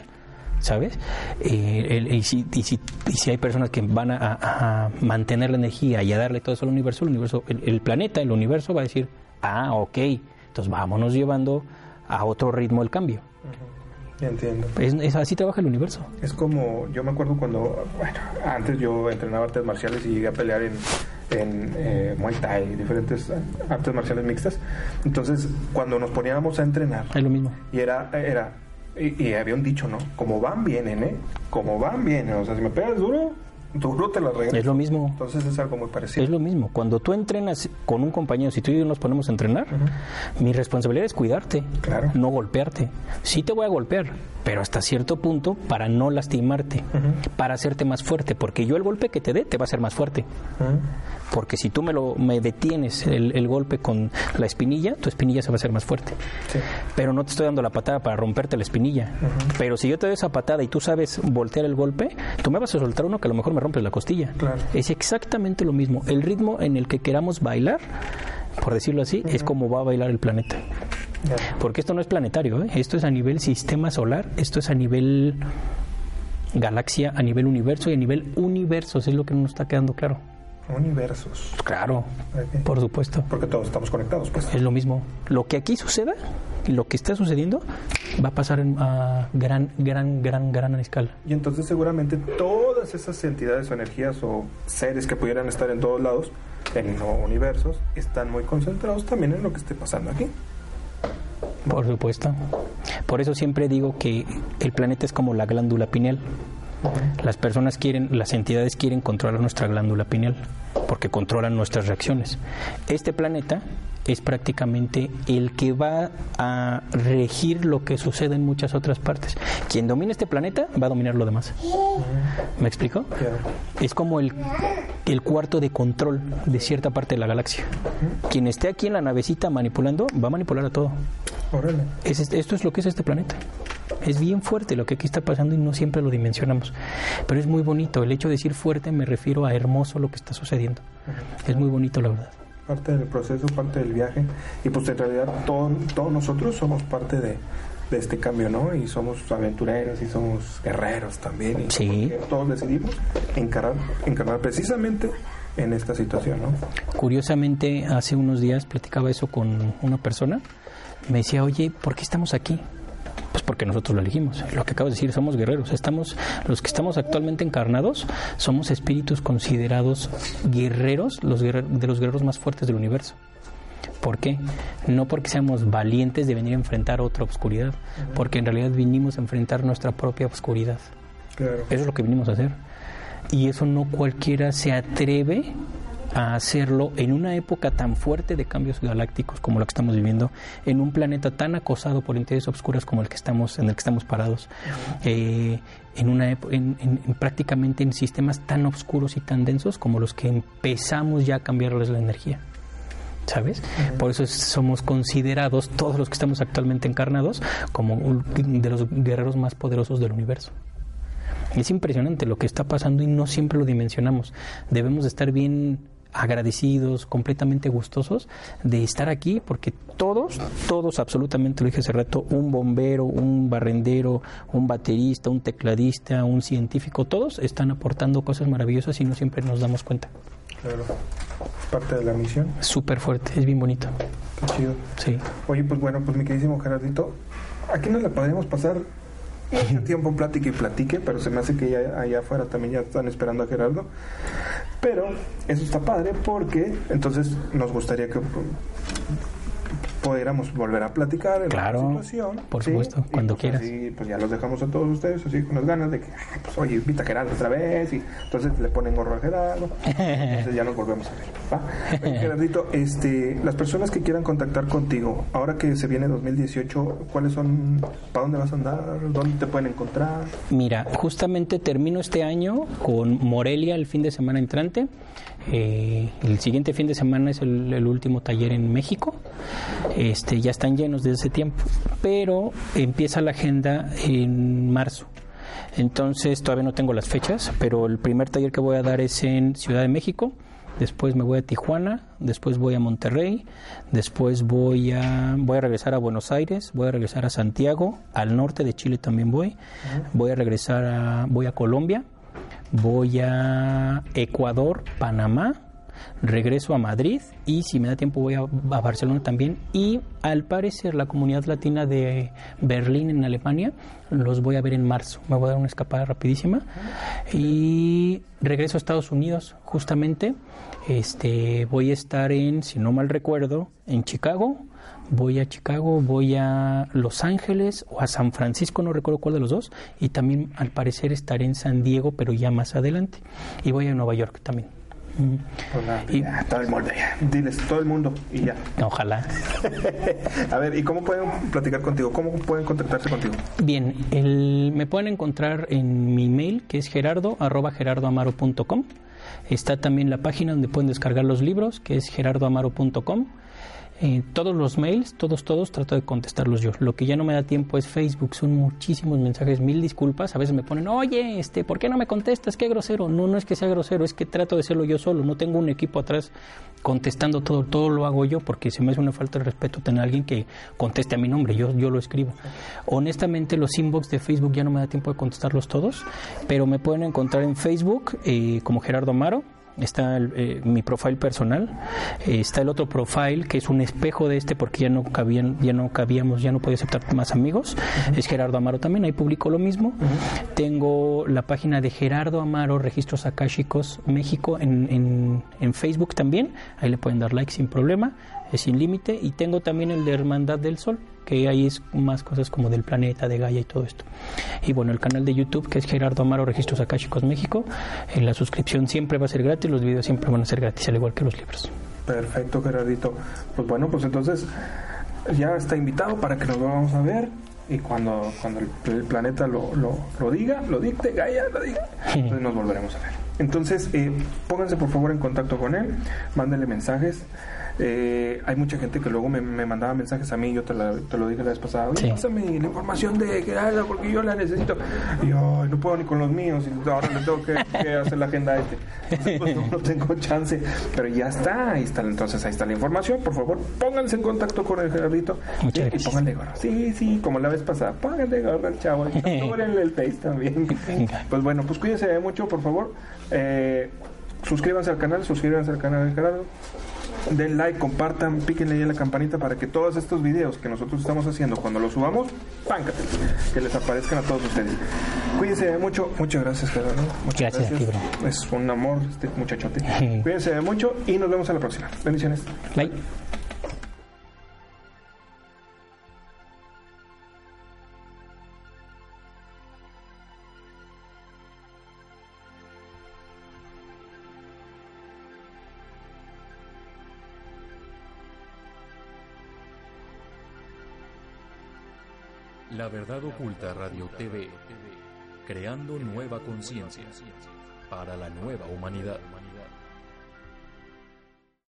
¿sabes? Eh, y, si, y, si, y, si, hay personas que van a, mantener la energía y a darle todo eso al universo, el universo, el planeta, el universo va a decir, ah, ok, entonces vámonos llevando a otro ritmo el cambio. Entiendo. Es, así trabaja el universo. Es como, yo me acuerdo cuando, bueno, antes yo entrenaba artes marciales y llegué a pelear en, en eh, Muay Thai, diferentes artes marciales mixtas. Entonces, cuando nos poníamos a entrenar, es lo mismo. Y era, era y, había un dicho, ¿no? Como van, vienen, ¿eh? Como van, vienen. O sea, si me pegas duro, duro te la Es lo mismo. Entonces es algo muy parecido. Es lo mismo. Cuando tú entrenas con un compañero, si tú y yo nos ponemos a entrenar, mi responsabilidad es cuidarte, claro. no golpearte. Sí te voy a golpear, pero hasta cierto punto para no lastimarte, para hacerte más fuerte, porque yo el golpe que te dé te va a hacer más fuerte. Porque si tú me lo me detienes el, golpe con la espinilla, tu espinilla se va a hacer más fuerte. Pero no te estoy dando la patada para romperte la espinilla. Pero si yo te doy esa patada y tú sabes voltear el golpe, tú me vas a soltar uno que a lo mejor me rompes la costilla. Es exactamente lo mismo. El ritmo en el que queramos bailar, por decirlo así, es como va a bailar el planeta. Porque esto no es planetario, ¿eh? esto es a nivel sistema solar, esto es a nivel galaxia, a nivel universo y a nivel universos, es lo que no nos está quedando claro. Universos. Claro, por supuesto. Porque todos estamos conectados, pues. Es lo mismo. Lo que aquí suceda, lo que está sucediendo, va a pasar a gran, gran, gran, gran escala. Y entonces seguramente todas esas entidades o energías o seres que pudieran estar en todos lados, en universos, están muy concentrados también en lo que esté pasando aquí. Por supuesto. Por eso siempre digo que el planeta es como la glándula pineal. Las personas quieren, las entidades quieren controlar nuestra glándula pineal porque controlan nuestras reacciones. Este planeta es prácticamente el que va a regir lo que sucede en muchas otras partes. Quien domina este planeta va a dominar lo demás. ¿Me explico? Es como el, el cuarto de control de cierta parte de la galaxia. Quien esté aquí en la navecita manipulando va a manipular a todo. esto es lo que es este planeta. Es bien fuerte lo que aquí está pasando y no siempre lo dimensionamos. Pero es muy bonito. El hecho de decir fuerte me refiero a hermoso lo que está sucediendo. Es muy bonito, la verdad. Parte del proceso, parte del viaje. Y pues en realidad todos nosotros somos parte de, este cambio, ¿no? Y somos aventureros y somos guerreros también. Y sí. Todos decidimos encarar, encarnar precisamente en esta situación, ¿no? Curiosamente, hace unos días platicaba eso con una persona. Me decía, oye, ¿por qué estamos aquí? Porque nosotros lo elegimos. Lo que acabo de decir, somos guerreros. Estamos, los que estamos actualmente encarnados, somos espíritus considerados guerreros, los de los guerreros más fuertes del universo. ¿Por qué? No porque seamos valientes de venir a enfrentar otra oscuridad, porque en realidad vinimos a enfrentar nuestra propia oscuridad. Eso es lo que vinimos a hacer. Y eso no cualquiera se atreve a hacerlo en una época tan fuerte de cambios galácticos como la que estamos viviendo, en un planeta tan acosado por intereses oscuras como el que estamos, en el que estamos parados, eh, en una en, prácticamente en sistemas tan oscuros y tan densos como los que empezamos ya a cambiarles la energía. ¿sabes? Por eso somos considerados, todos los que estamos actualmente encarnados, como de los guerreros más poderosos del universo. Es impresionante lo que está pasando y no siempre lo dimensionamos. Debemos de estar bien agradecidos, completamente gustosos de estar aquí, porque todos, todos absolutamente, lo dije hace rato, un bombero, un barrendero, un baterista, un tecladista, un científico, todos están aportando cosas maravillosas y no siempre nos damos cuenta. Claro, parte de la misión. Súper fuerte, es bien bonito. Qué chido. Sí. Oye, pues bueno, pues mi queridísimo Gerardito, aquí nos la podemos pasar tiempo platique y platique, pero se me hace que ya allá afuera también ya están esperando a Gerardo. Pero eso está padre porque entonces nos gustaría que pudiéramos volver a platicar en claro, la situación. Por supuesto, cuando pues quieras. Así, pues ya los dejamos a todos ustedes así con las ganas de que, pues oye, invita a Gerardo otra vez y entonces le ponen gorro a Gerardo. entonces ya nos volvemos a ver. ¿va? <laughs> Gerardito, este, las personas que quieran contactar contigo, ahora que se viene 2018, ¿cuáles son, para dónde vas a andar? ¿Dónde te pueden encontrar? Mira, justamente termino este año con Morelia el fin de semana entrante. Eh, el siguiente fin de semana es el, último taller en México. Este, ya están llenos desde ese tiempo, pero empieza la agenda en marzo. Entonces todavía no tengo las fechas, pero el primer taller que voy a dar es en Ciudad de México. Después me voy a Tijuana, después voy a Monterrey, después voy a voy a regresar a Buenos Aires, voy a regresar a Santiago, al norte de Chile también voy. Voy a regresar a voy a Colombia voy a Ecuador, Panamá, regreso a Madrid y si me da tiempo voy a, Barcelona también. Y al parecer la comunidad latina de Berlín en Alemania los voy a ver en marzo. Me voy a dar una escapada rapidísima. Y regreso a Estados Unidos justamente. Este voy a estar en si no mal recuerdo en Chicago voy a Chicago, voy a Los Ángeles o a San Francisco, no recuerdo cuál de los dos, y también al parecer estaré en San Diego, pero ya más adelante, y voy a Nueva York también. y, todo el mundo Diles, todo el mundo y ya. Ojalá. <laughs> a ver, ¿y cómo pueden platicar contigo? ¿Cómo pueden contactarse contigo? Bien, el, me pueden encontrar en mi mail, que es gerardo, arroba gerardoamaro.com. Está también la página donde pueden descargar los libros, que es gerardoamaro.com. Eh, todos los mails, todos, todos, trato de contestarlos yo. Lo que ya no me da tiempo es Facebook, son muchísimos mensajes, mil disculpas. A veces me ponen, oye, este, ¿por qué no me contestas? Qué grosero. No, no es que sea grosero, es que trato de hacerlo yo solo. No tengo un equipo atrás contestando todo, todo lo hago yo porque se me hace una falta de respeto tener a alguien que conteste a mi nombre, yo, yo lo escribo. Honestamente, los inbox de Facebook ya no me da tiempo de contestarlos todos, pero me pueden encontrar en Facebook eh, como Gerardo Amaro está eh, mi profile personal, eh, está el otro profile que es un espejo de este porque ya no cabían, ya no cabíamos, ya no podía aceptar más amigos. Es Gerardo Amaro también, ahí publico lo mismo. Tengo la página de Gerardo Amaro, Registros Akáshicos México en, en, en Facebook también, ahí le pueden dar like sin problema, es sin límite. Y tengo también el de Hermandad del Sol, que ahí es más cosas como del planeta, de Gaia y todo esto. Y bueno, el canal de YouTube que es Gerardo Amaro Registros Akáshicos México, en la suscripción siempre va a ser gratis, los videos siempre van a ser gratis, al igual que los libros. Perfecto, Gerardito. Pues bueno, pues entonces ya está invitado para que nos vamos a ver y cuando, cuando el, el planeta lo, lo, lo, diga, lo dicte, Gaia lo diga, <laughs> entonces nos volveremos a ver. Entonces, eh, pónganse por favor en contacto con él, mándenle mensajes. Eh, hay mucha gente que luego me, me, mandaba mensajes a mí, yo te, la, te lo dije la vez pasada, oye, sí. pásame la información de Gerardo porque yo la necesito. Y yo no puedo ni con los míos, y ahora le tengo que, que hacer la agenda a este. Entonces, pues no, no, tengo chance, pero ya está, ahí está, entonces ahí está la información. Por favor, pónganse en contacto con el Gerardito Muchas y, gracias. y pónganle gorro. Sí, sí, como la vez pasada, pónganle gorro al chavo, y <laughs> el face también. Pues bueno, pues cuídense mucho, por favor. Eh, suscríbanse al canal, suscríbanse al canal de Gerardo den like, compartan, píquenle ahí a la campanita para que todos estos videos que nosotros estamos haciendo cuando los subamos, páncate, que les aparezcan a todos ustedes. Cuídense mucho, muchas gracias Gerardo. Muchas gracias. gracias. Es un amor este muchachote. <laughs> Cuídense mucho y nos vemos a la próxima. Bendiciones. Bye. La Verdad Oculta Radio TV, creando nueva conciencia para la nueva humanidad.